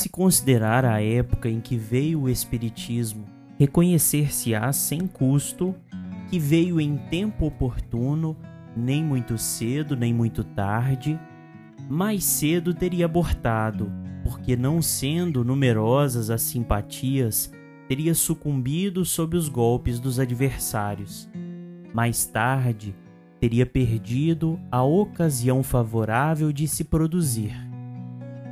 Se considerar a época em que veio o Espiritismo, reconhecer-se-á sem custo que veio em tempo oportuno, nem muito cedo, nem muito tarde. Mais cedo teria abortado, porque não sendo numerosas as simpatias, teria sucumbido sob os golpes dos adversários. Mais tarde, teria perdido a ocasião favorável de se produzir.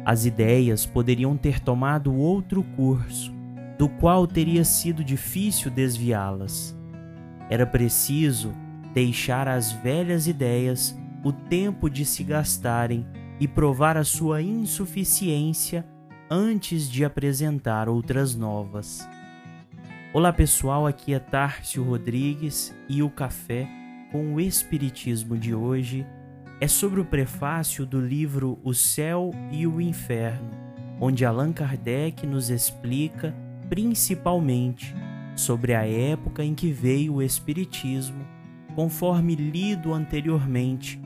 As ideias poderiam ter tomado outro curso, do qual teria sido difícil desviá-las. Era preciso deixar às velhas ideias o tempo de se gastarem e provar a sua insuficiência antes de apresentar outras novas. Olá pessoal, aqui é Tárcio Rodrigues e o café com o Espiritismo de hoje é sobre o prefácio do livro O Céu e o Inferno, onde Allan Kardec nos explica principalmente sobre a época em que veio o Espiritismo, conforme lido anteriormente,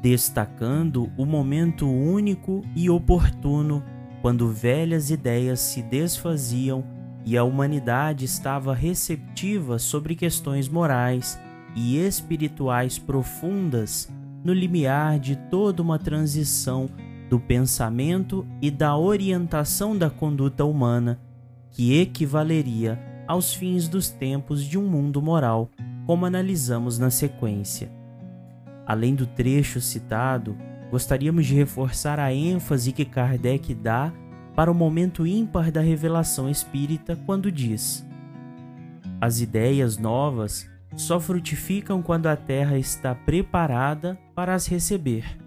destacando o momento único e oportuno quando velhas ideias se desfaziam e a humanidade estava receptiva sobre questões morais e espirituais profundas no limiar de toda uma transição do pensamento e da orientação da conduta humana que equivaleria aos fins dos tempos de um mundo moral, como analisamos na sequência. Além do trecho citado, gostaríamos de reforçar a ênfase que Kardec dá para o momento ímpar da revelação espírita quando diz: As ideias novas só frutificam quando a terra está preparada para as receber.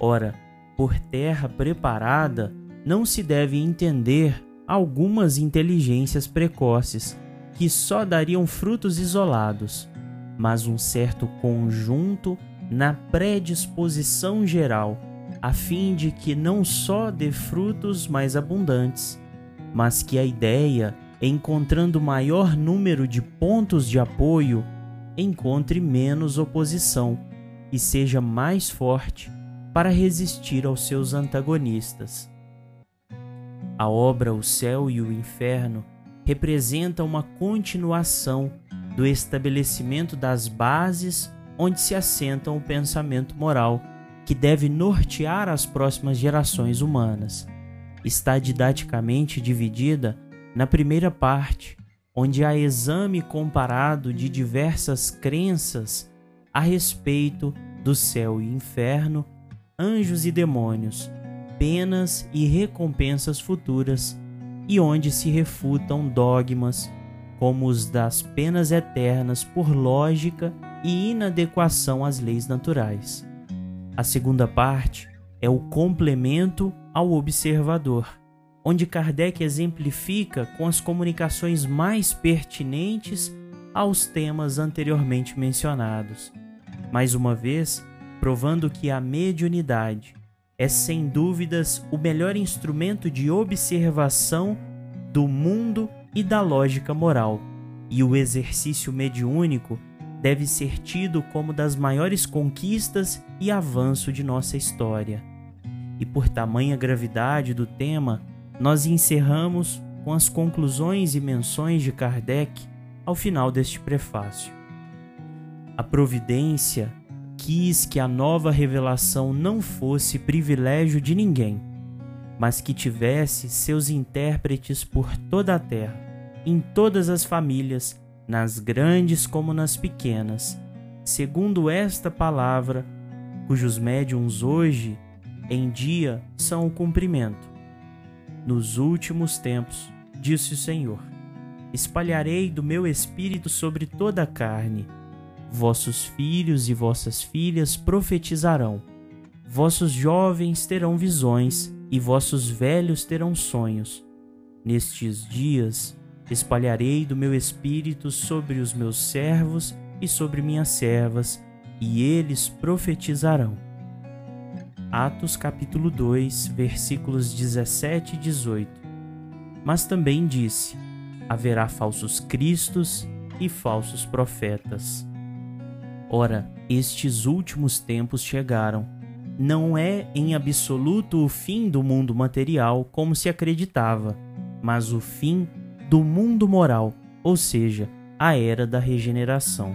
Ora, por terra preparada, não se deve entender algumas inteligências precoces que só dariam frutos isolados, mas um certo conjunto na predisposição geral, a fim de que não só dê frutos mais abundantes, mas que a ideia, encontrando maior número de pontos de apoio, encontre menos oposição e seja mais forte para resistir aos seus antagonistas. A obra O Céu e o Inferno representa uma continuação do estabelecimento das bases onde se assenta o pensamento moral que deve nortear as próximas gerações humanas. Está didaticamente dividida na primeira parte, onde há exame comparado de diversas crenças a respeito do céu e inferno, anjos e demônios, penas e recompensas futuras, e onde se refutam dogmas como os das penas eternas por lógica e inadequação às leis naturais. A segunda parte é o complemento ao observador, onde Kardec exemplifica com as comunicações mais pertinentes aos temas anteriormente mencionados. Mais uma vez, provando que a mediunidade é sem dúvidas o melhor instrumento de observação do mundo e da lógica moral, e o exercício mediúnico deve ser tido como das maiores conquistas e avanço de nossa história. E por tamanha gravidade do tema, nós encerramos com as conclusões e menções de Kardec ao final deste prefácio. A providência quis que a nova revelação não fosse privilégio de ninguém, mas que tivesse seus intérpretes por toda a terra, em todas as famílias, nas grandes como nas pequenas, segundo esta palavra, cujos médiums hoje em dia são o cumprimento. Nos últimos tempos, disse o Senhor, espalharei do meu espírito sobre toda a carne Vossos filhos e vossas filhas profetizarão, vossos jovens terão visões e vossos velhos terão sonhos. Nestes dias espalharei do meu espírito sobre os meus servos e sobre minhas servas, e eles profetizarão. Atos capítulo 2, versículos 17 e 18. Mas também disse: haverá falsos cristos e falsos profetas. Ora, estes últimos tempos chegaram, não é em absoluto o fim do mundo material como se acreditava, mas o fim do mundo moral, ou seja, a era da regeneração.